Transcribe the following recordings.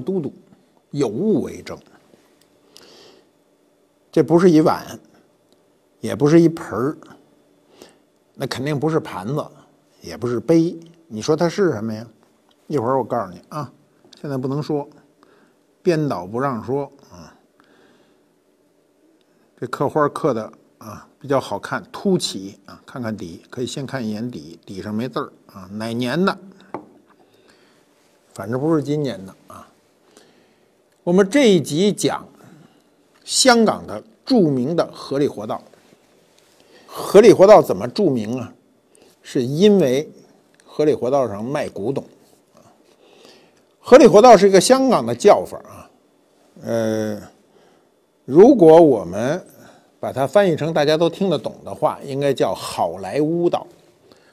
都督，有物为证。这不是一碗，也不是一盆儿，那肯定不是盘子，也不是杯。你说它是什么呀？一会儿我告诉你啊，现在不能说，编导不让说啊。这刻花刻的啊比较好看，凸起啊，看看底，可以先看一眼底，底上没字儿啊，哪年的？反正不是今年的啊。我们这一集讲。香港的著名的合理活道，合理活道怎么著名啊？是因为合理活道上卖古董啊。合理活道是一个香港的叫法啊。呃，如果我们把它翻译成大家都听得懂的话，应该叫好莱坞道。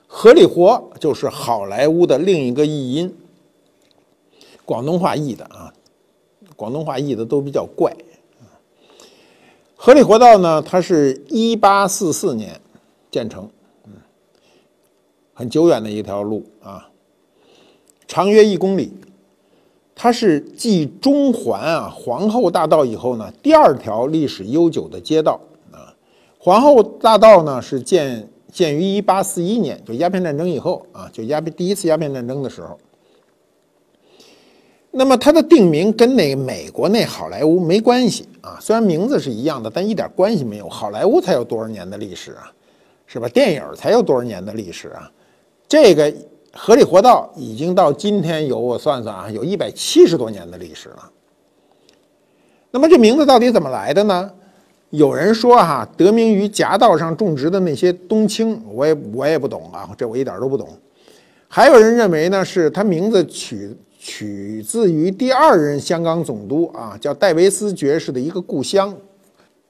合理活就是好莱坞的另一个译音，广东话译的啊。广东话译的都比较怪。合理活道呢，它是一八四四年建成，嗯，很久远的一条路啊，长约一公里。它是继中环啊皇后大道以后呢，第二条历史悠久的街道啊。皇后大道呢是建建于一八四一年，就鸦片战争以后啊，就鸦片第一次鸦片战争的时候。那么它的定名跟那美国那好莱坞没关系啊，虽然名字是一样的，但一点关系没有。好莱坞才有多少年的历史啊，是吧？电影才有多少年的历史啊？这个合理活道已经到今天有我算算啊，有一百七十多年的历史了。那么这名字到底怎么来的呢？有人说哈，得名于夹道上种植的那些冬青，我也我也不懂啊，这我一点都不懂。还有人认为呢，是他名字取。取自于第二任香港总督啊，叫戴维斯爵士的一个故乡。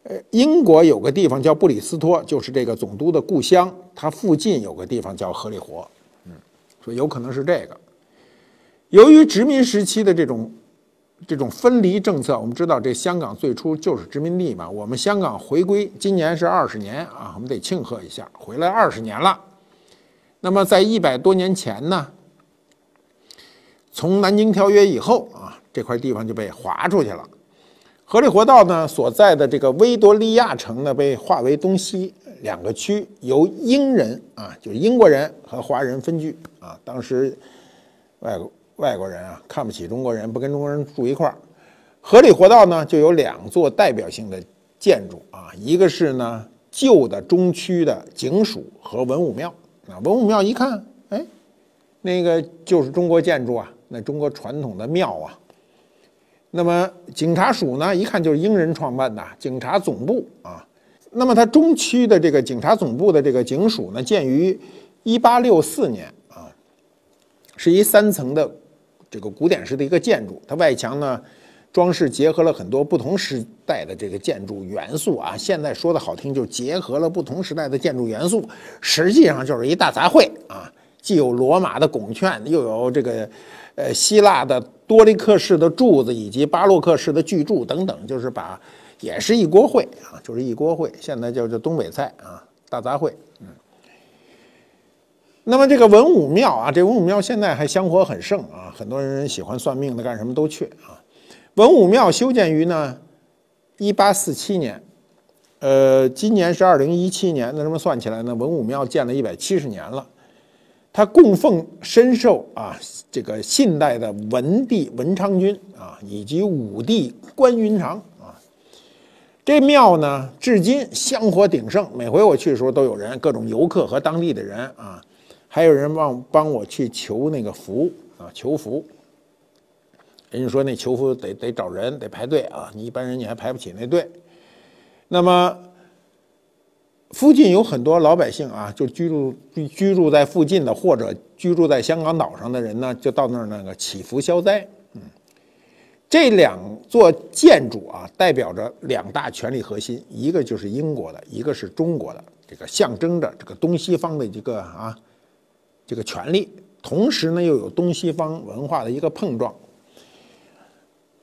呃，英国有个地方叫布里斯托，就是这个总督的故乡。它附近有个地方叫荷里活，嗯，所以有可能是这个。由于殖民时期的这种这种分离政策，我们知道这香港最初就是殖民地嘛。我们香港回归今年是二十年啊，我们得庆贺一下，回来二十年了。那么在一百多年前呢？从南京条约以后啊，这块地方就被划出去了。合理活道呢所在的这个维多利亚城呢，被划为东西两个区，由英人啊，就是英国人和华人分居啊。当时外国外国人啊看不起中国人，不跟中国人住一块儿。合理活道呢就有两座代表性的建筑啊，一个是呢旧的中区的警署和文武庙啊。文武庙一看，哎，那个就是中国建筑啊。那中国传统的庙啊，那么警察署呢，一看就是英人创办的警察总部啊。那么它中区的这个警察总部的这个警署呢，建于一八六四年啊，是一三层的这个古典式的一个建筑。它外墙呢装饰结合了很多不同时代的这个建筑元素啊。现在说的好听，就结合了不同时代的建筑元素，实际上就是一大杂烩啊，既有罗马的拱券，又有这个。呃，希腊的多利克式的柱子以及巴洛克式的巨柱等等，就是把也是一锅烩啊，就是一锅烩。现在叫做东北菜啊，大杂烩。嗯。那么这个文武庙啊，这文武庙现在还香火很盛啊，很多人喜欢算命的干什么都去啊。文武庙修建于呢，一八四七年，呃，今年是二零一七年，那这么算起来呢，文武庙建了一百七十年了。他供奉深受啊，这个信代的文帝文昌君啊，以及武帝关云长啊。这庙呢，至今香火鼎盛。每回我去的时候，都有人，各种游客和当地的人啊，还有人帮帮我去求那个福啊，求福。人家说那求福得得找人，得排队啊，你一般人你还排不起那队。那么。附近有很多老百姓啊，就居住居住在附近的，或者居住在香港岛上的人呢，就到那儿那个祈福消灾。嗯，这两座建筑啊，代表着两大权力核心，一个就是英国的，一个是中国的，这个象征着这个东西方的一个啊这个权力，同时呢又有东西方文化的一个碰撞。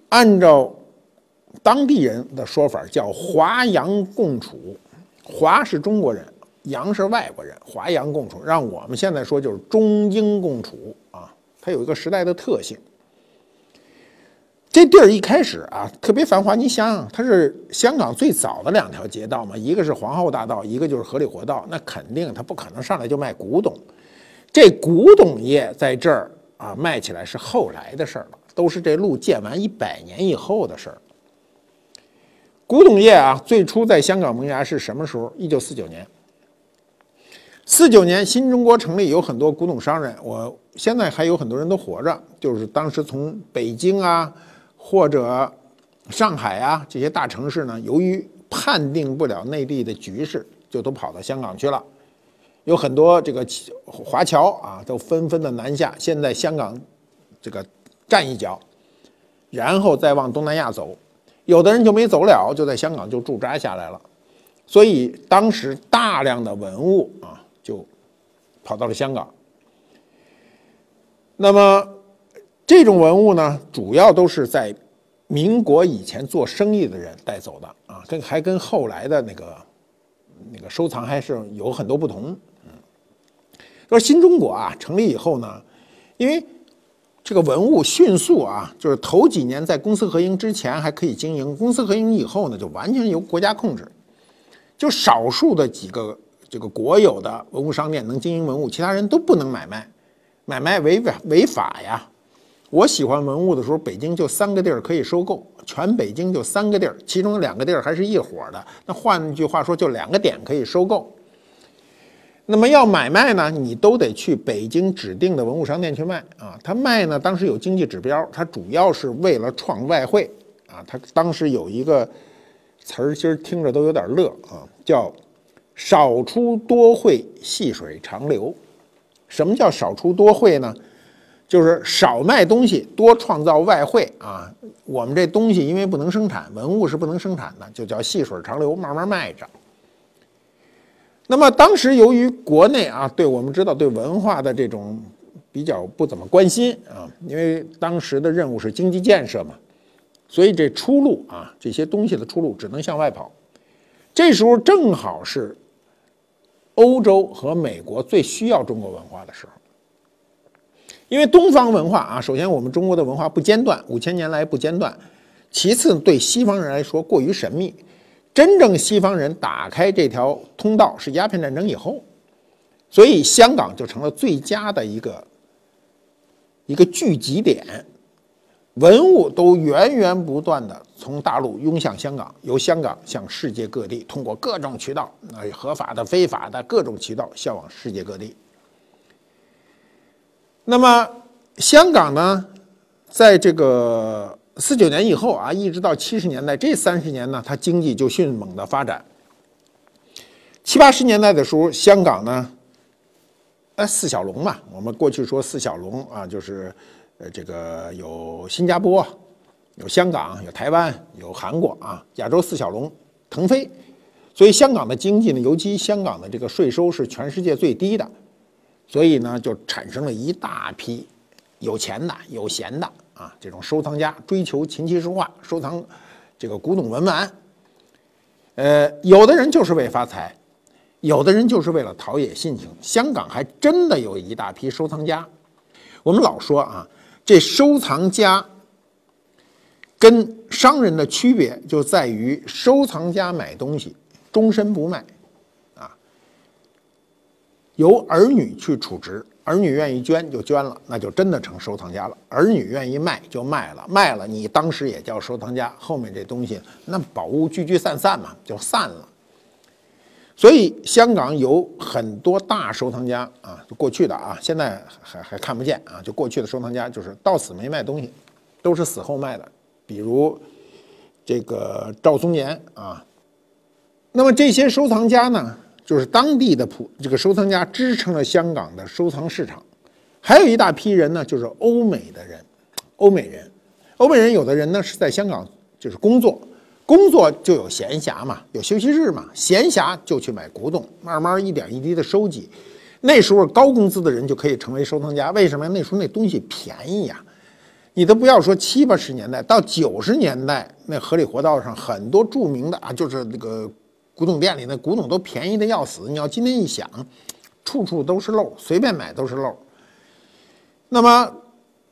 按照当地人的说法，叫华洋共处。华是中国人，洋是外国人，华洋共处，让我们现在说就是中英共处啊。它有一个时代的特性。这地儿一开始啊特别繁华，你想想，它是香港最早的两条街道嘛，一个是皇后大道，一个就是荷里活道，那肯定它不可能上来就卖古董。这古董业在这儿啊卖起来是后来的事儿了，都是这路建完一百年以后的事儿。古董业啊，最初在香港萌芽是什么时候？一九四九年。四九年新中国成立，有很多古董商人，我现在还有很多人都活着，就是当时从北京啊。或者上海啊这些大城市呢，由于判定不了内地的局势，就都跑到香港去了。有很多这个华侨啊，都纷纷的南下，先在香港这个站一脚，然后再往东南亚走。有的人就没走了，就在香港就驻扎下来了。所以当时大量的文物啊，就跑到了香港。那么。这种文物呢，主要都是在民国以前做生意的人带走的啊，跟还跟后来的那个那个收藏还是有很多不同。嗯，说新中国啊成立以后呢，因为这个文物迅速啊，就是头几年在公私合营之前还可以经营，公私合营以后呢，就完全由国家控制，就少数的几个这个国有的文物商店能经营文物，其他人都不能买卖，买卖违法违法呀。我喜欢文物的时候，北京就三个地儿可以收购，全北京就三个地儿，其中两个地儿还是一伙的。那换句话说，就两个点可以收购。那么要买卖呢，你都得去北京指定的文物商店去卖啊。他卖呢，当时有经济指标，他主要是为了创外汇啊。他当时有一个词儿，其实听着都有点乐啊，叫“少出多汇，细水长流”。什么叫少出多汇呢？就是少卖东西，多创造外汇啊！我们这东西因为不能生产，文物是不能生产的，就叫细水长流，慢慢卖着。那么当时由于国内啊，对我们知道对文化的这种比较不怎么关心啊，因为当时的任务是经济建设嘛，所以这出路啊，这些东西的出路只能向外跑。这时候正好是欧洲和美国最需要中国文化的时候。因为东方文化啊，首先我们中国的文化不间断，五千年来不间断；其次对西方人来说过于神秘。真正西方人打开这条通道是鸦片战争以后，所以香港就成了最佳的一个一个聚集点，文物都源源不断的从大陆涌向香港，由香港向世界各地通过各种渠道，那合法的、非法的各种渠道销往世界各地。那么，香港呢，在这个四九年以后啊，一直到七十年代这三十年呢，它经济就迅猛的发展。七八十年代的时候，香港呢，呃，四小龙嘛，我们过去说四小龙啊，就是呃，这个有新加坡、有香港、有台湾、有韩国啊，亚洲四小龙腾飞，所以香港的经济呢，尤其香港的这个税收是全世界最低的。所以呢，就产生了一大批有钱的、有闲的啊，这种收藏家追求琴棋书画，收藏这个古董文玩。呃，有的人就是为发财，有的人就是为了陶冶性情。香港还真的有一大批收藏家。我们老说啊，这收藏家跟商人的区别就在于，收藏家买东西终身不卖。啊由儿女去储值，儿女愿意捐就捐了，那就真的成收藏家了；儿女愿意卖就卖了，卖了你当时也叫收藏家。后面这东西，那宝物聚聚散散嘛，就散了。所以香港有很多大收藏家啊，就过去的啊，现在还还看不见啊，就过去的收藏家就是到死没卖东西，都是死后卖的。比如这个赵松年啊，那么这些收藏家呢？就是当地的普这个收藏家支撑了香港的收藏市场，还有一大批人呢，就是欧美的人，欧美人，欧美人有的人呢是在香港就是工作，工作就有闲暇嘛，有休息日嘛，闲暇就去买古董，慢慢一点一滴的收集。那时候高工资的人就可以成为收藏家，为什么？那时候那东西便宜呀，你都不要说七八十年代，到九十年代，那河里活道上很多著名的啊，就是那个。古董店里那古董都便宜的要死，你要今天一想，处处都是漏，随便买都是漏。那么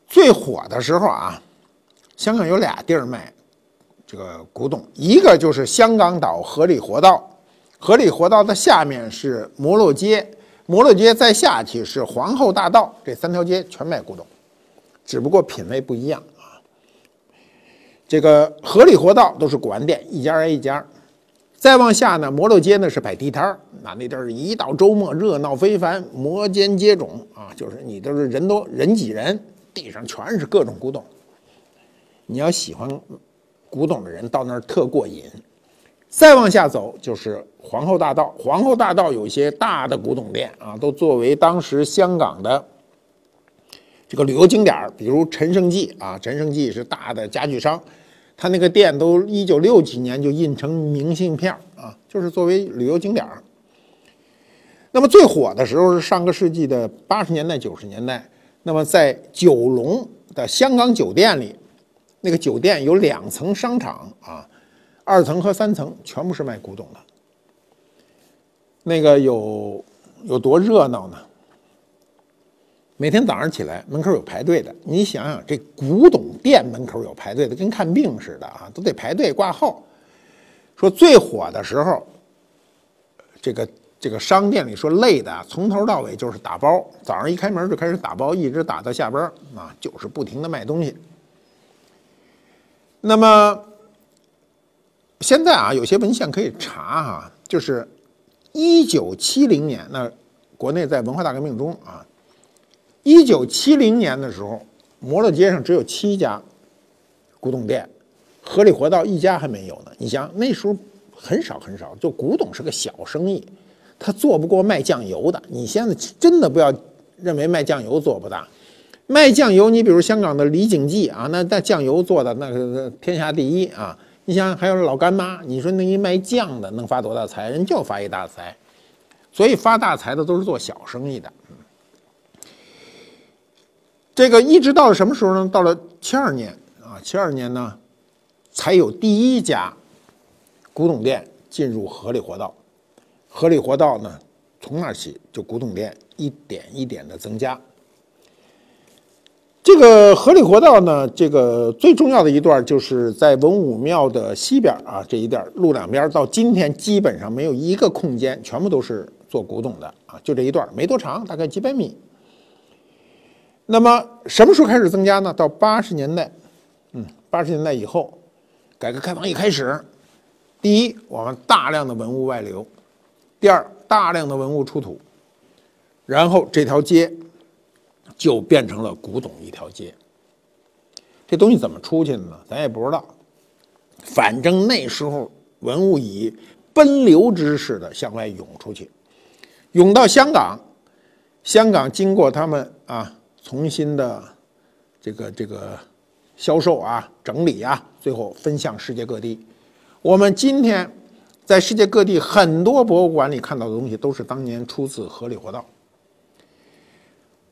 最火的时候啊，香港有俩地儿卖这个古董，一个就是香港岛荷里活道，荷里活道的下面是摩洛街，摩洛街再下去是皇后大道，这三条街全卖古董，只不过品味不一样啊。这个荷里活道都是古玩店，一家挨一家。再往下呢，摩洛街呢是摆地摊儿，那那地儿一到周末热闹非凡，摩肩接踵啊，就是你都是人多人挤人，地上全是各种古董。你要喜欢古董的人到那儿特过瘾。再往下走就是皇后大道，皇后大道有些大的古董店啊，都作为当时香港的这个旅游景点儿，比如陈胜记啊，陈胜记是大的家具商。他那个店都一九六几年就印成明信片啊，就是作为旅游景点儿。那么最火的时候是上个世纪的八十年代、九十年代。那么在九龙的香港酒店里，那个酒店有两层商场啊，二层和三层全部是卖古董的。那个有有多热闹呢？每天早上起来，门口有排队的。你想想，这古董店门口有排队的，跟看病似的啊，都得排队挂号。说最火的时候，这个这个商店里说累的，从头到尾就是打包。早上一开门就开始打包，一直打到下班啊，就是不停的卖东西。那么现在啊，有些文献可以查哈，就是一九七零年，那国内在文化大革命中啊。一九七零年的时候，摩洛街上只有七家古董店，河里活道一家还没有呢。你想那时候很少很少，就古董是个小生意，他做不过卖酱油的。你现在真的不要认为卖酱油做不大，卖酱油，你比如香港的李锦记啊，那那酱油做的那个天下第一啊。你想想还有老干妈，你说那一卖酱的能发多大财？人就发一大财，所以发大财的都是做小生意的。这个一直到了什么时候呢？到了七二年啊，七二年呢，才有第一家古董店进入河里活道。河里活道呢，从那起就古董店一点一点的增加。这个河里活道呢，这个最重要的一段就是在文武庙的西边啊，这一段路两边到今天基本上没有一个空间，全部都是做古董的啊，就这一段没多长，大概几百米。那么什么时候开始增加呢？到八十年代，嗯，八十年代以后，改革开放一开始，第一，我们大量的文物外流；第二，大量的文物出土，然后这条街就变成了古董一条街。这东西怎么出去的呢？咱也不知道。反正那时候文物以奔流之势的向外涌出去，涌到香港，香港经过他们啊。重新的这个这个销售啊，整理啊，最后分向世界各地。我们今天在世界各地很多博物馆里看到的东西，都是当年出自河里活道。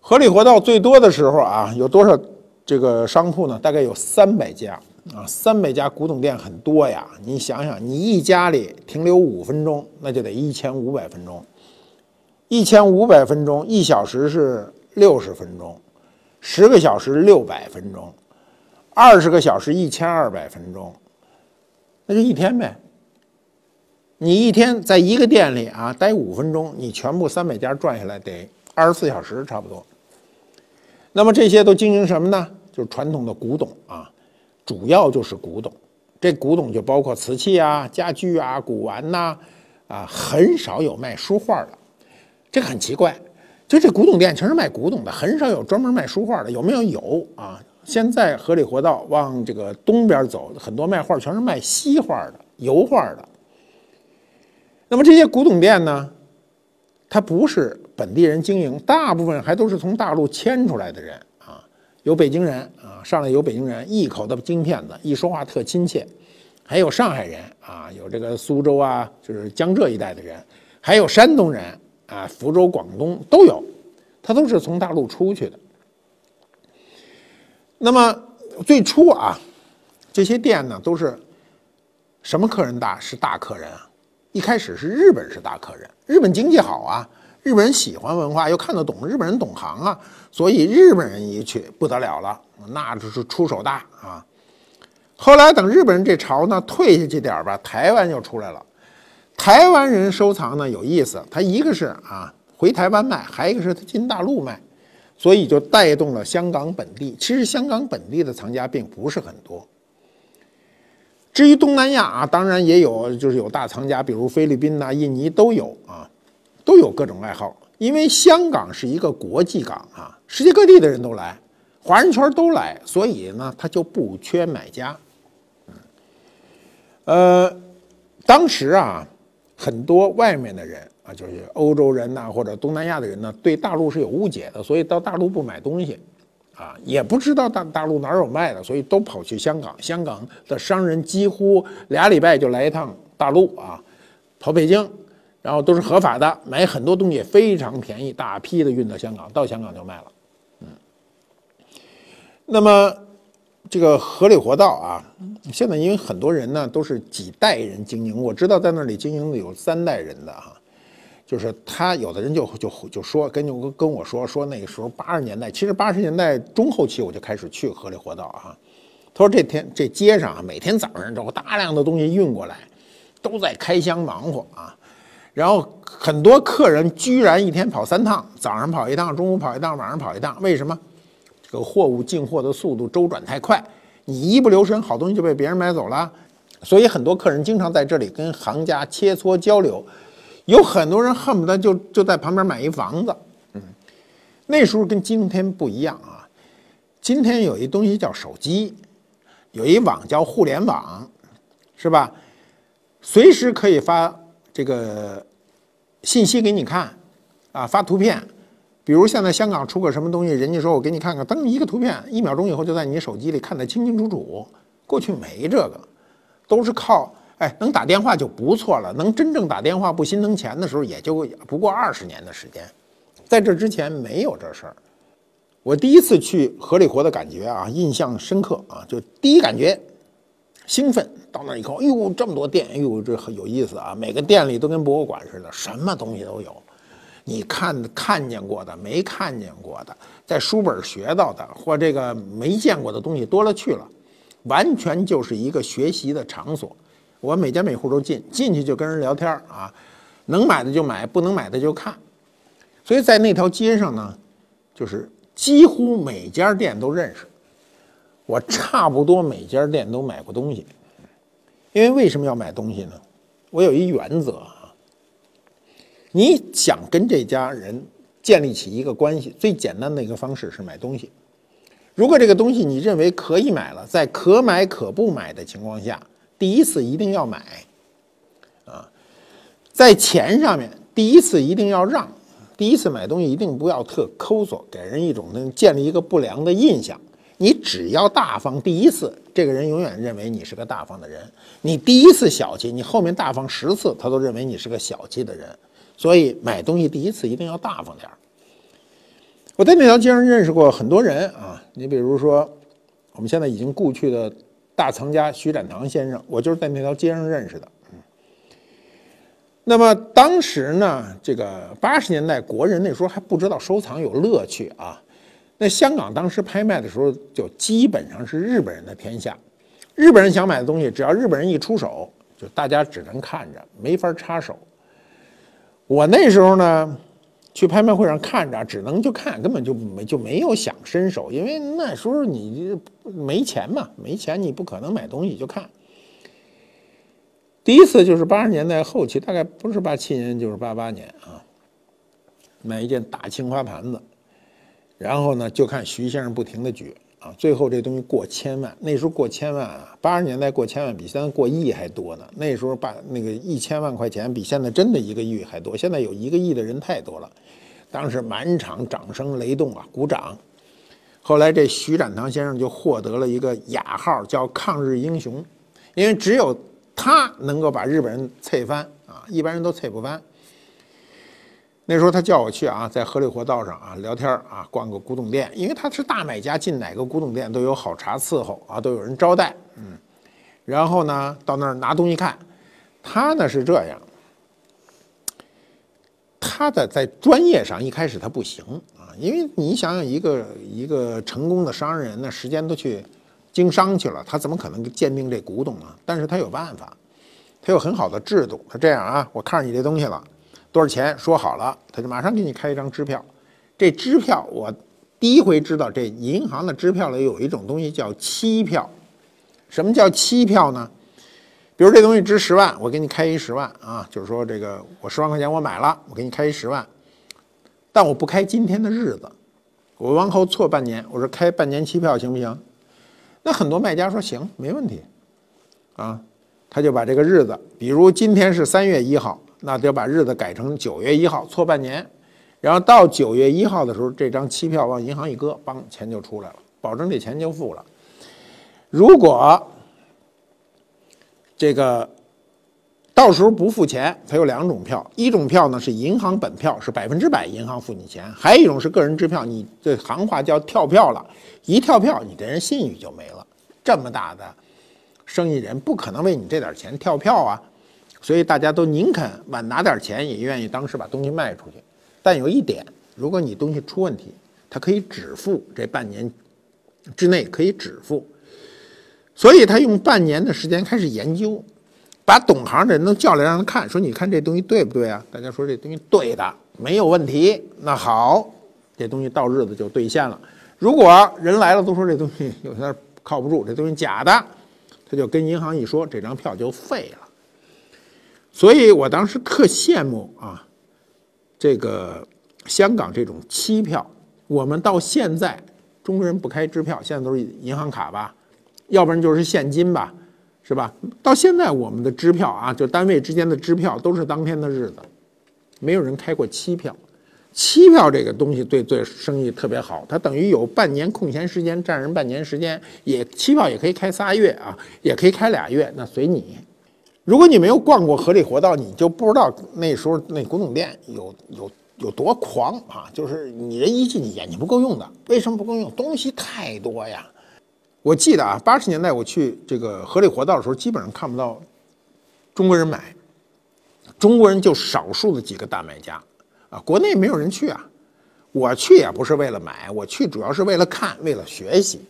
河里活道最多的时候啊，有多少这个商铺呢？大概有三百家啊，三百家古董店很多呀。你想想，你一家里停留五分钟，那就得一千五百分钟。一千五百分钟，一小时是。六十分钟，十个小时六百分钟，二十个小时一千二百分钟，那就一天呗。你一天在一个店里啊待五分钟，你全部三百家转下来得二十四小时差不多。那么这些都经营什么呢？就是传统的古董啊，主要就是古董。这古董就包括瓷器啊、家具啊、古玩呐，啊，很少有卖书画的。这个很奇怪。就这古董店全是卖古董的，很少有专门卖书画的。有没有？有啊！现在河里活道往这个东边走，很多卖画全是卖西画的、油画的。那么这些古董店呢，它不是本地人经营，大部分还都是从大陆迁出来的人啊。有北京人啊，上来有北京人，一口的京片子，一说话特亲切；还有上海人啊，有这个苏州啊，就是江浙一带的人，还有山东人。啊，福州、广东都有，它都是从大陆出去的。那么最初啊，这些店呢都是什么客人大？是大客人啊！一开始是日本是大客人，日本经济好啊，日本人喜欢文化，又看得懂，日本人懂行啊，所以日本人一去不得了了，那就是出手大啊。后来等日本人这潮呢退下去点儿吧，台湾又出来了。台湾人收藏呢有意思，他一个是啊回台湾卖，还一个是他进大陆卖，所以就带动了香港本地。其实香港本地的藏家并不是很多。至于东南亚啊，当然也有，就是有大藏家，比如菲律宾呐、印尼都有啊，都有各种爱好。因为香港是一个国际港啊，世界各地的人都来，华人圈都来，所以呢，它就不缺买家。呃，当时啊，很多外面的人啊，就是欧洲人呐，或者东南亚的人呢，对大陆是有误解的，所以到大陆不买东西。啊，也不知道大大陆哪有卖的，所以都跑去香港。香港的商人几乎俩礼拜就来一趟大陆啊，跑北京，然后都是合法的，买很多东西非常便宜，大批的运到香港，到香港就卖了。嗯，那么这个河里活道啊，现在因为很多人呢都是几代人经营，我知道在那里经营的有三代人的哈。就是他有的人就就就说跟就跟我说说那个时候八十年代，其实八十年代中后期我就开始去河里活道啊。他说这天这街上啊，每天早上都有大量的东西运过来，都在开箱忙活啊。然后很多客人居然一天跑三趟，早上跑一趟，中午跑一趟，晚上跑一趟。为什么？这个货物进货的速度周转太快，你一不留神，好东西就被别人买走了。所以很多客人经常在这里跟行家切磋交流。有很多人恨不得就就在旁边买一房子，嗯，那时候跟今天不一样啊。今天有一东西叫手机，有一网叫互联网，是吧？随时可以发这个信息给你看，啊，发图片。比如现在香港出个什么东西，人家说我给你看看，登一个图片，一秒钟以后就在你手机里看得清清楚楚。过去没这个，都是靠。哎，能打电话就不错了。能真正打电话不心疼钱的时候，也就不过二十年的时间。在这之前没有这事儿。我第一次去河里活的感觉啊，印象深刻啊，就第一感觉兴奋。到那以后，哎呦，这么多店，哎呦，这很有意思啊。每个店里都跟博物馆似的，什么东西都有。你看看见过的，没看见过的，在书本学到的，或这个没见过的东西多了去了，完全就是一个学习的场所。我每家每户都进，进去就跟人聊天啊，能买的就买，不能买的就看。所以在那条街上呢，就是几乎每家店都认识，我差不多每家店都买过东西。因为为什么要买东西呢？我有一原则，你想跟这家人建立起一个关系，最简单的一个方式是买东西。如果这个东西你认为可以买了，在可买可不买的情况下。第一次一定要买，啊，在钱上面，第一次一定要让，第一次买东西一定不要特抠索，给人一种能建立一个不良的印象。你只要大方，第一次这个人永远认为你是个大方的人。你第一次小气，你后面大方十次，他都认为你是个小气的人。所以买东西第一次一定要大方点儿。我在那条街上认识过很多人啊，你比如说我们现在已经故去的。大藏家徐展堂先生，我就是在那条街上认识的。那么当时呢，这个八十年代国人那时候还不知道收藏有乐趣啊。那香港当时拍卖的时候，就基本上是日本人的天下。日本人想买的东西，只要日本人一出手，就大家只能看着，没法插手。我那时候呢。去拍卖会上看着，只能就看，根本就没就没有想伸手，因为那时候你没钱嘛，没钱你不可能买东西，就看。第一次就是八十年代后期，大概不是八七年就是八八年啊，买一件大青花盘子，然后呢就看徐先生不停的举。啊，最后这东西过千万，那时候过千万啊，八十年代过千万比现在过亿还多呢。那时候把那个一千万块钱比现在真的一个亿还多。现在有一个亿的人太多了，当时满场掌声雷动啊，鼓掌。后来这徐展堂先生就获得了一个雅号，叫抗日英雄，因为只有他能够把日本人踹翻啊，一般人都踹不翻。那时候他叫我去啊，在河里活道上啊聊天啊，逛个古董店，因为他是大买家，进哪个古董店都有好茶伺候啊，都有人招待。嗯，然后呢，到那儿拿东西看，他呢是这样，他的在专业上一开始他不行啊，因为你想想，一个一个成功的商人，那时间都去。经商去了，他怎么可能鉴定这古董呢？但是他有办法，他有很好的制度。他这样啊，我看上你这东西了，多少钱说好了，他就马上给你开一张支票。这支票我第一回知道，这银行的支票里有一种东西叫期票。什么叫期票呢？比如这东西值十万，我给你开一十万啊，就是说这个我十万块钱我买了，我给你开一十万，但我不开今天的日子，我往后错半年，我说开半年期票行不行？那很多卖家说行，没问题，啊，他就把这个日子，比如今天是三月一号，那就把日子改成九月一号，错半年，然后到九月一号的时候，这张期票往银行一搁，帮钱就出来了，保证这钱就付了。如果这个到时候不付钱，它有两种票，一种票呢是银行本票，是百分之百银行付你钱；还有一种是个人支票，你这行话叫跳票了，一跳票你这人信誉就没了。这么大的生意人不可能为你这点钱跳票啊，所以大家都宁肯晚拿点钱，也愿意当时把东西卖出去。但有一点，如果你东西出问题，他可以止付，这半年之内可以止付。所以他用半年的时间开始研究，把懂行的人都叫来让他看，说你看这东西对不对啊？大家说这东西对的，没有问题。那好，这东西到日子就兑现了。如果人来了都说这东西有点靠不住，这东西假的，他就跟银行一说，这张票就废了。所以我当时特羡慕啊，这个香港这种期票。我们到现在中国人不开支票，现在都是银行卡吧。要不然就是现金吧，是吧？到现在我们的支票啊，就单位之间的支票都是当天的日子，没有人开过期票。期票这个东西对对生意特别好，它等于有半年空闲时间，占人半年时间。也期票也可以开仨月啊，也可以开俩月，那随你。如果你没有逛过河里活道，你就不知道那时候那古董店有有有多狂啊！就是你人一进去眼睛不够用的，为什么不够用？东西太多呀。我记得啊，八十年代我去这个河里活道的时候，基本上看不到中国人买，中国人就少数的几个大买家啊，国内没有人去啊。我去也不是为了买，我去主要是为了看，为了学习。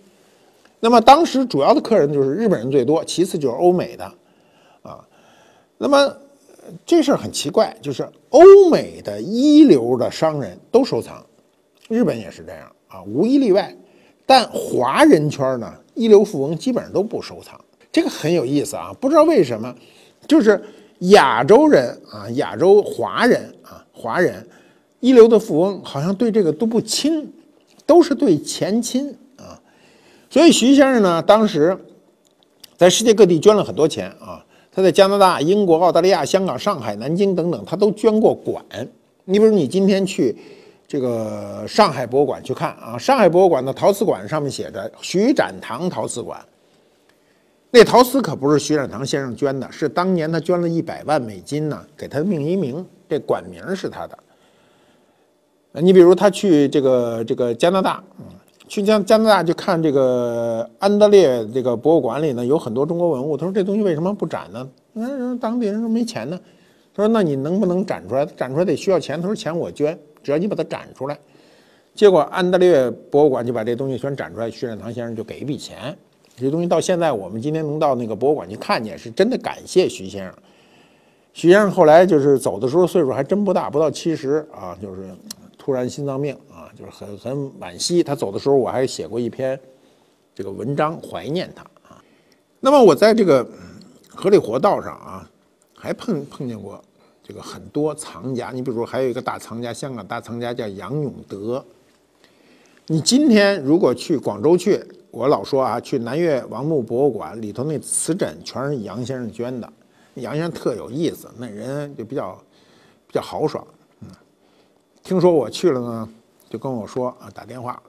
那么当时主要的客人就是日本人最多，其次就是欧美的。那么这事儿很奇怪，就是欧美的一流的商人都收藏，日本也是这样啊，无一例外。但华人圈呢，一流富翁基本上都不收藏，这个很有意思啊。不知道为什么，就是亚洲人啊，亚洲华人啊，华人一流的富翁好像对这个都不亲，都是对钱亲啊。所以徐先生呢，当时在世界各地捐了很多钱啊。他在加拿大、英国、澳大利亚、香港、上海、南京等等，他都捐过馆。你比如你今天去。这个上海博物馆去看啊，上海博物馆的陶瓷馆上面写着徐展堂陶瓷馆。那陶瓷可不是徐展堂先生捐的，是当年他捐了一百万美金呢，给他命一名，这馆名是他的。你比如他去这个这个加拿大，嗯，去加加拿大就看这个安德烈这个博物馆里呢有很多中国文物，他说这东西为什么不展呢？那当地人说没钱呢。他说那你能不能展出来？展出来得需要钱。他说钱我捐。只要你把它展出来，结果安德烈博物馆就把这东西全展出来，徐展堂先生就给一笔钱。这东西到现在，我们今天能到那个博物馆去看见，是真的感谢徐先生。徐先生后来就是走的时候岁数还真不大，不到七十啊，就是突然心脏病就是很很惋惜。他走的时候，我还写过一篇这个文章怀念他啊。那么我在这个河里活道上啊，还碰碰见过。这个很多藏家，你比如说还有一个大藏家，香港大藏家叫杨永德。你今天如果去广州去，我老说啊，去南越王墓博物馆里头那瓷枕全是杨先生捐的。杨先生特有意思，那人就比较比较豪爽。嗯，听说我去了呢，就跟我说啊，打电话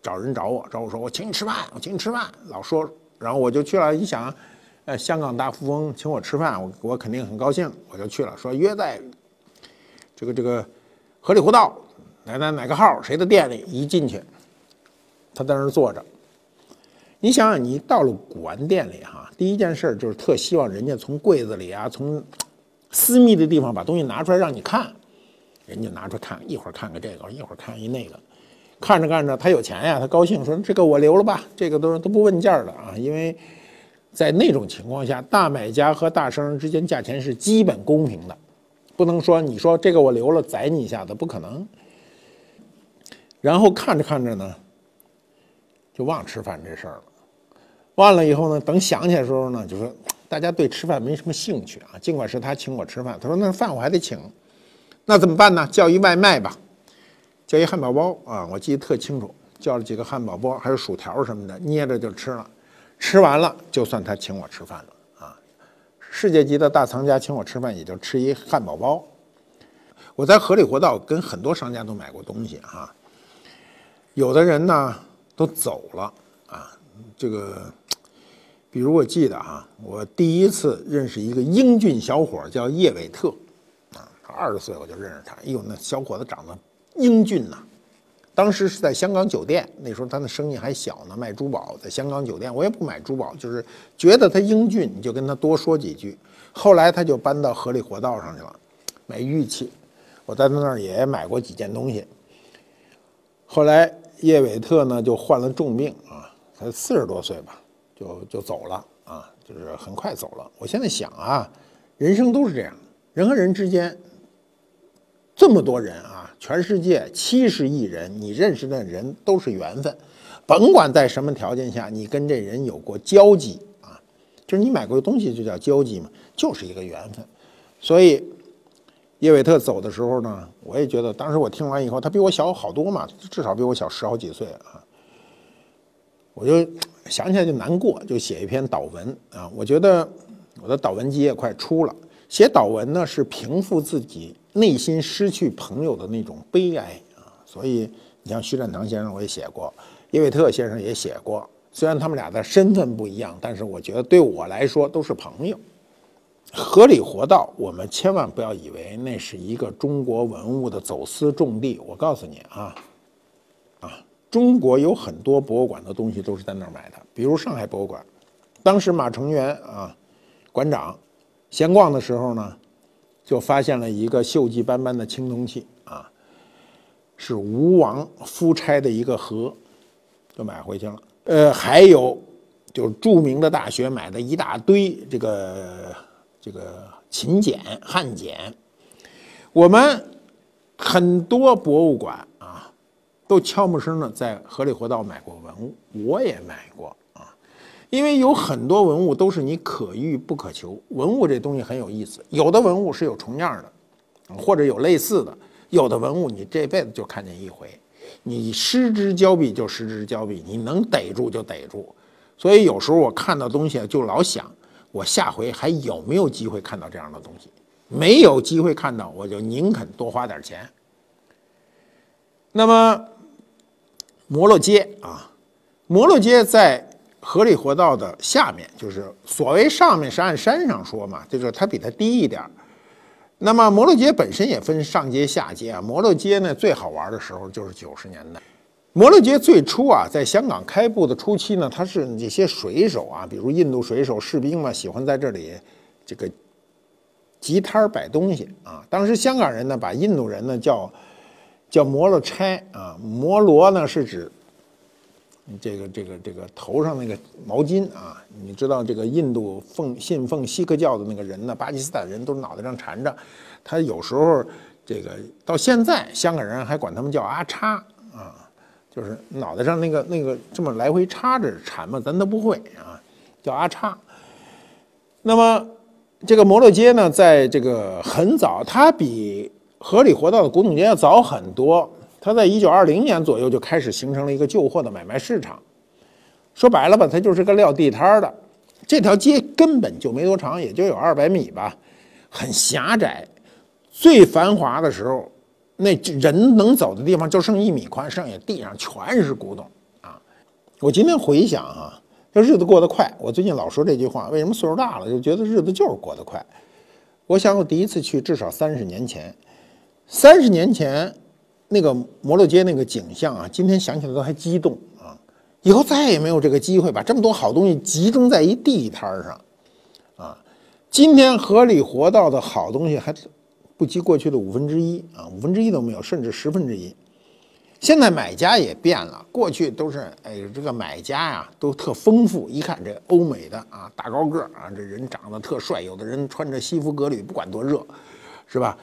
找人找我，找我说我请你吃饭，我请你吃饭，老说，然后我就去了。一想。呃，香港大富翁请我吃饭，我我肯定很高兴，我就去了。说约在这个这个河里湖道哪哪哪个号谁的店里，一进去，他在那儿坐着。你想想，你到了古玩店里哈，第一件事就是特希望人家从柜子里啊，从私密的地方把东西拿出来让你看，人家拿出看，一会儿看看这个，一会儿看一那个。看着看着，他有钱呀，他高兴，说这个我留了吧，这个都都不问价的啊，因为在那种情况下，大买家和大商人之间价钱是基本公平的，不能说你说这个我留了宰你一下子，不可能。然后看着看着呢，就忘吃饭这事儿了，忘了以后呢，等想起来的时候呢，就说大家对吃饭没什么兴趣啊，尽管是他请我吃饭，他说那饭我还得请，那怎么办呢？叫一外卖吧。叫一汉堡包啊，我记得特清楚，叫了几个汉堡包，还有薯条什么的，捏着就吃了。吃完了，就算他请我吃饭了啊。世界级的大藏家请我吃饭，也就吃一汉堡包。我在河里活道跟很多商家都买过东西啊。有的人呢都走了啊，这个，比如我记得啊，我第一次认识一个英俊小伙叫叶伟特，二十岁我就认识他，哎呦，那小伙子长得。英俊呐，当时是在香港酒店，那时候他的生意还小呢，卖珠宝，在香港酒店，我也不买珠宝，就是觉得他英俊，你就跟他多说几句。后来他就搬到河里活道上去了，买玉器，我在他那儿也买过几件东西。后来叶伟特呢就患了重病啊，才四十多岁吧，就就走了啊，就是很快走了。我现在想啊，人生都是这样，人和人之间这么多人啊。全世界七十亿人，你认识的人都是缘分，甭管在什么条件下，你跟这人有过交集啊，就是你买过的东西就叫交集嘛，就是一个缘分。所以叶伟特走的时候呢，我也觉得，当时我听完以后，他比我小好多嘛，至少比我小十好几岁啊，我就想起来就难过，就写一篇祷文啊。我觉得我的祷文集也快出了，写祷文呢是平复自己。内心失去朋友的那种悲哀啊，所以你像徐展堂先生，我也写过，叶伟特先生也写过。虽然他们俩的身份不一样，但是我觉得对我来说都是朋友。合理活道，我们千万不要以为那是一个中国文物的走私重地。我告诉你啊，啊，中国有很多博物馆的东西都是在那儿买的，比如上海博物馆，当时马成元啊，馆长闲逛的时候呢。就发现了一个锈迹斑斑的青铜器啊，是吴王夫差的一个盒，就买回去了。呃，还有就是著名的大学买的一大堆这个这个秦简汉简。我们很多博物馆啊，都悄没声的在河里活道买过文物，我也买过。因为有很多文物都是你可遇不可求，文物这东西很有意思。有的文物是有重样的，或者有类似的；有的文物你这辈子就看见一回，你失之交臂就失之交臂，你能逮住就逮住。所以有时候我看到东西就老想，我下回还有没有机会看到这样的东西？没有机会看到，我就宁肯多花点钱。那么摩洛街啊，摩洛街在。河里活道的下面就是所谓上面是按山上说嘛，就是它比它低一点儿。那么摩洛街本身也分上街下街啊。摩洛街呢最好玩的时候就是九十年代。摩洛街最初啊，在香港开埠的初期呢，它是这些水手啊，比如印度水手、士兵嘛，喜欢在这里这个集摊儿摆东西啊。当时香港人呢，把印度人呢叫叫摩洛差啊，摩罗呢是指。这个这个这个头上那个毛巾啊，你知道这个印度奉信奉锡克教的那个人呢，巴基斯坦人都脑袋上缠着，他有时候这个到现在香港人还管他们叫阿叉啊，就是脑袋上那个那个这么来回插着缠嘛，咱都不会啊，叫阿叉。那么这个摩洛街呢，在这个很早，它比河里活道的古董街要早很多。它在一九二零年左右就开始形成了一个旧货的买卖市场，说白了吧，它就是个撂地摊的。这条街根本就没多长，也就有二百米吧，很狭窄。最繁华的时候，那人能走的地方就剩一米宽，剩下地上全是古董啊！我今天回想啊，这日子过得快。我最近老说这句话，为什么岁数大了就觉得日子就是过得快？我想我第一次去至少三十年前，三十年前。那个摩洛街那个景象啊，今天想起来都还激动啊！以后再也没有这个机会把这么多好东西集中在一地摊上，啊！今天河里活到的好东西还不及过去的五分之一啊，五分之一都没有，甚至十分之一。现在买家也变了，过去都是哎，这个买家呀都特丰富，一看这欧美的啊，大高个啊，这人长得特帅，有的人穿着西服革履，不管多热，是吧？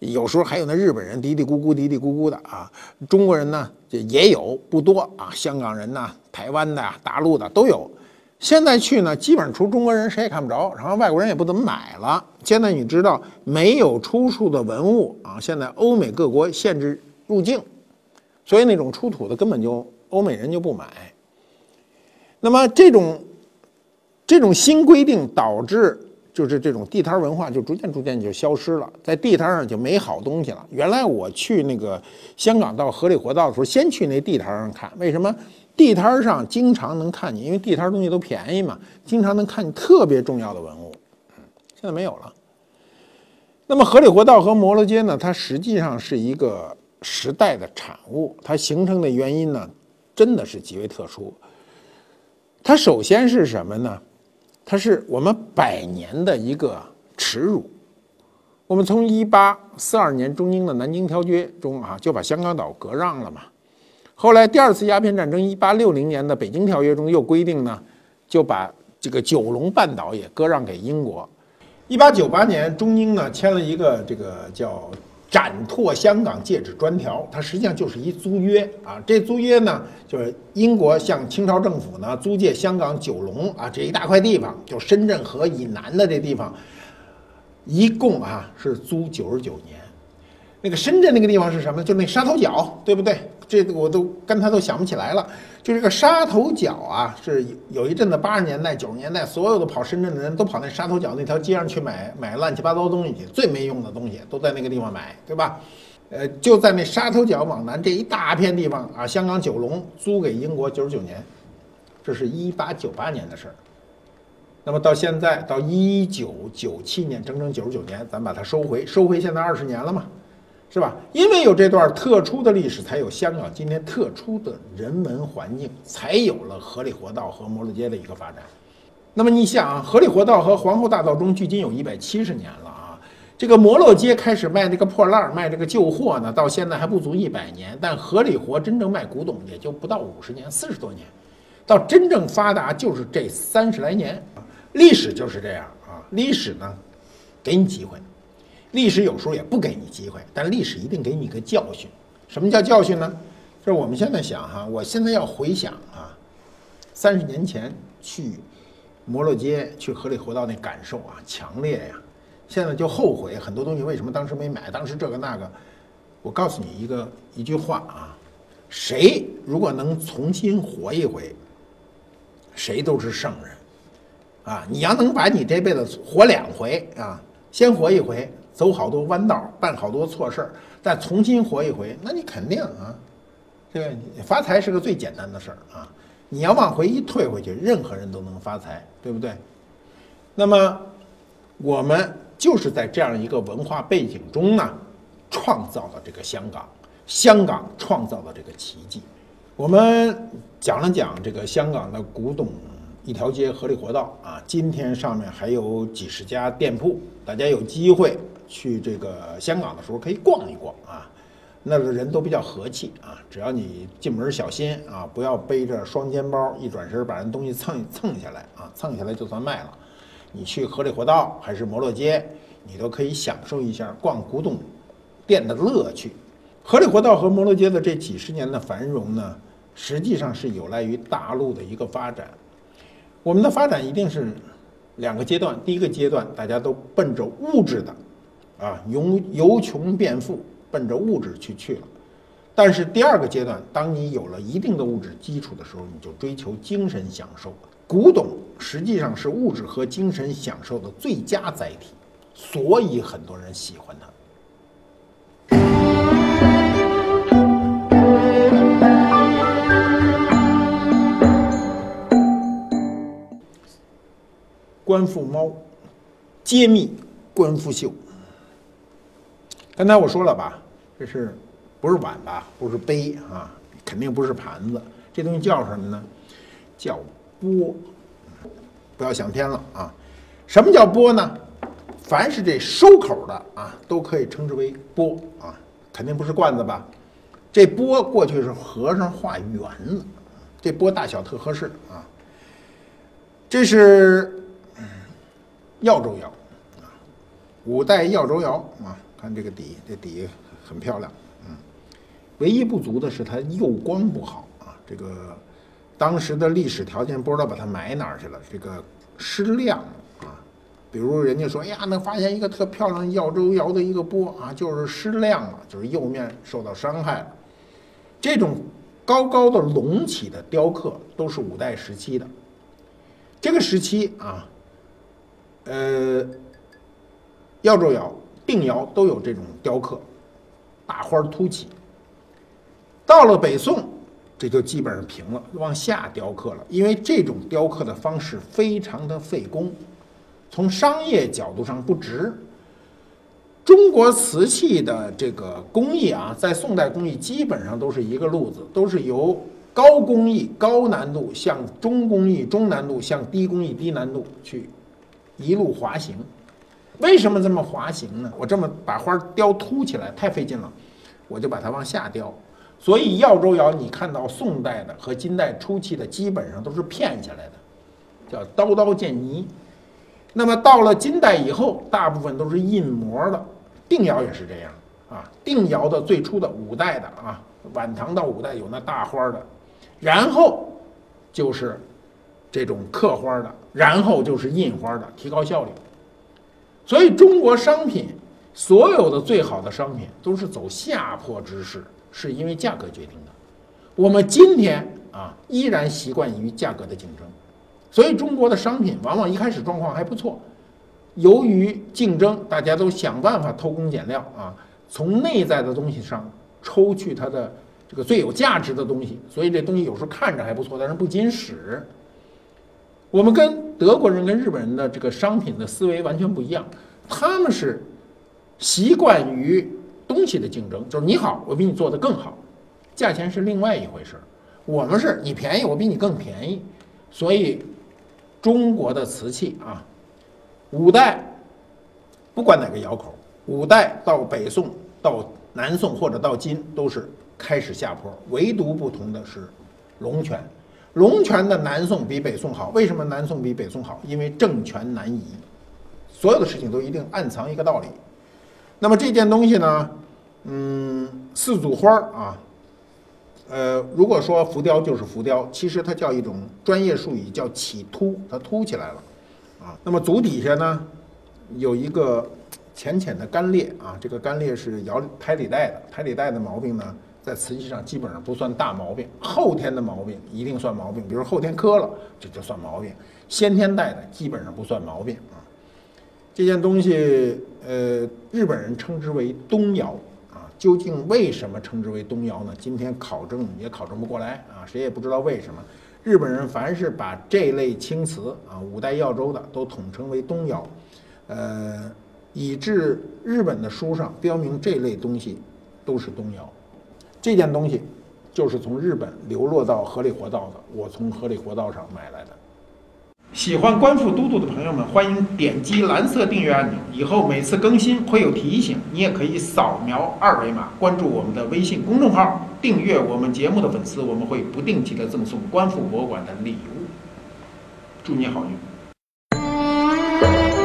有时候还有那日本人嘀嘀咕咕、嘀嘀咕咕的啊，中国人呢就也有不多啊，香港人呐、台湾的、大陆的都有。现在去呢，基本上除中国人谁也看不着，然后外国人也不怎么买了。现在你知道没有出处的文物啊，现在欧美各国限制入境。所以那种出土的根本就欧美人就不买。那么这种这种新规定导致就是这种地摊文化就逐渐逐渐就消失了，在地摊上就没好东西了。原来我去那个香港到河里活道的时候，先去那地摊上看，为什么地摊上经常能看见？因为地摊东西都便宜嘛，经常能看见特别重要的文物。嗯，现在没有了。那么河里活道和摩罗街呢？它实际上是一个。时代的产物，它形成的原因呢，真的是极为特殊。它首先是什么呢？它是我们百年的一个耻辱。我们从一八四二年中英的南京条约中啊，就把香港岛割让了嘛。后来第二次鸦片战争，一八六零年的北京条约中又规定呢，就把这个九龙半岛也割让给英国。一八九八年，中英呢签了一个这个叫。展拓香港戒指专条，它实际上就是一租约啊。这租约呢，就是英国向清朝政府呢租借香港九龙啊这一大块地方，就深圳河以南的这地方，一共啊是租九十九年。那个深圳那个地方是什么？就那沙头角，对不对？这我都跟他都想不起来了。就这个沙头角啊，是有一阵子八十年代、九十年代，所有的跑深圳的人都跑那沙头角那条街上去买买乱七八糟东西去，最没用的东西都在那个地方买，对吧？呃，就在那沙头角往南这一大片地方啊，香港九龙租给英国九十九年，这是一八九八年的事儿。那么到现在到一九九七年，整整九十九年，咱把它收回，收回现在二十年了嘛。是吧？因为有这段特殊的历史，才有香港今天特殊的人文环境，才有了河里活道和摩罗街的一个发展。那么你想啊，河里活道和皇后大道中距今有一百七十年了啊，这个摩罗街开始卖这个破烂卖这个旧货呢，到现在还不足一百年。但河里活真正卖古董也就不到五十年，四十多年，到真正发达就是这三十来年。历史就是这样啊，历史呢，给你机会。历史有时候也不给你机会，但历史一定给你个教训。什么叫教训呢？就是我们现在想哈，我现在要回想啊，三十年前去摩洛街、去河里活道那感受啊，强烈呀！现在就后悔很多东西为什么当时没买，当时这个那个。我告诉你一个一句话啊，谁如果能重新活一回，谁都是圣人啊！你要能把你这辈子活两回啊，先活一回。走好多弯道，办好多错事儿，再重新活一回，那你肯定啊，这个发财是个最简单的事儿啊。你要往回一退回去，任何人都能发财，对不对？那么我们就是在这样一个文化背景中呢，创造了这个香港，香港创造了这个奇迹。我们讲了讲这个香港的古董。一条街合理活道啊，今天上面还有几十家店铺，大家有机会去这个香港的时候可以逛一逛啊。那个人都比较和气啊，只要你进门小心啊，不要背着双肩包，一转身把人东西蹭蹭下来啊，蹭下来就算卖了。你去河里活道还是摩洛街，你都可以享受一下逛古董店的乐趣。河里活道和摩洛街的这几十年的繁荣呢，实际上是有赖于大陆的一个发展。我们的发展一定是两个阶段，第一个阶段大家都奔着物质的，啊，由由穷变富，奔着物质去去了。但是第二个阶段，当你有了一定的物质基础的时候，你就追求精神享受。古董实际上是物质和精神享受的最佳载体，所以很多人喜欢它。观复猫，揭秘官复秀。刚才我说了吧，这是不是碗吧？不是杯啊，肯定不是盘子。这东西叫什么呢？叫钵。不要想偏了啊！什么叫钵呢？凡是这收口的啊，都可以称之为钵啊。肯定不是罐子吧？这钵过去是和尚画圆了，这钵大小特合适啊。这是耀州窑啊，五代耀州窑啊，看这个底，这底很漂亮，嗯，唯一不足的是它釉光不好啊，这个当时的历史条件不知道把它埋哪儿去了，这个失亮啊，比如人家说，哎呀，能发现一个特漂亮耀州窑的一个钵啊，就是失亮了，就是釉面受到伤害了。这种高高的隆起的雕刻都是五代时期的。这个时期啊，呃，耀州窑、定窑都有这种雕刻，大花凸起。到了北宋，这就基本上平了，往下雕刻了。因为这种雕刻的方式非常的费工，从商业角度上不值。中国瓷器的这个工艺啊，在宋代工艺基本上都是一个路子，都是由高工艺、高难度向中工艺、中难度向低工艺、低难度去一路滑行。为什么这么滑行呢？我这么把花雕凸起来太费劲了，我就把它往下雕。所以耀州窑你看到宋代的和金代初期的基本上都是片下来的，叫刀刀见泥。那么到了金代以后，大部分都是印模的。定窑也是这样啊，定窑的最初的五代的啊，晚唐到五代有那大花的，然后就是这种刻花的，然后就是印花的，提高效率。所以中国商品所有的最好的商品都是走下坡之势，是因为价格决定的。我们今天啊，依然习惯于价格的竞争。所以中国的商品往往一开始状况还不错，由于竞争，大家都想办法偷工减料啊，从内在的东西上抽去它的这个最有价值的东西，所以这东西有时候看着还不错，但是不经使。我们跟德国人跟日本人的这个商品的思维完全不一样，他们是习惯于东西的竞争，就是你好，我比你做的更好，价钱是另外一回事儿。我们是你便宜，我比你更便宜，所以。中国的瓷器啊，五代不管哪个窑口，五代到北宋到南宋或者到金都是开始下坡，唯独不同的是龙泉。龙泉的南宋比北宋好，为什么南宋比北宋好？因为政权难移，所有的事情都一定暗藏一个道理。那么这件东西呢，嗯，四组花啊。呃，如果说浮雕就是浮雕，其实它叫一种专业术语，叫起凸，它凸起来了，啊，那么足底下呢有一个浅浅的干裂啊，这个干裂是窑胎里带的，胎里带的毛病呢，在瓷器上基本上不算大毛病，后天的毛病一定算毛病，比如后天磕了，这就算毛病，先天带的基本上不算毛病啊。这件东西，呃，日本人称之为东窑啊。究竟为什么称之为东窑呢？今天考证也考证不过来啊，谁也不知道为什么。日本人凡是把这类青瓷啊，五代耀州的都统称为东窑，呃，以致日本的书上标明这类东西都是东窑。这件东西就是从日本流落到河里活道的，我从河里活道上买来的。喜欢观复都督的朋友们，欢迎点击蓝色订阅按钮，以后每次更新会有提醒。你也可以扫描二维码关注我们的微信公众号，订阅我们节目的粉丝，我们会不定期的赠送观复博物馆的礼物。祝你好运！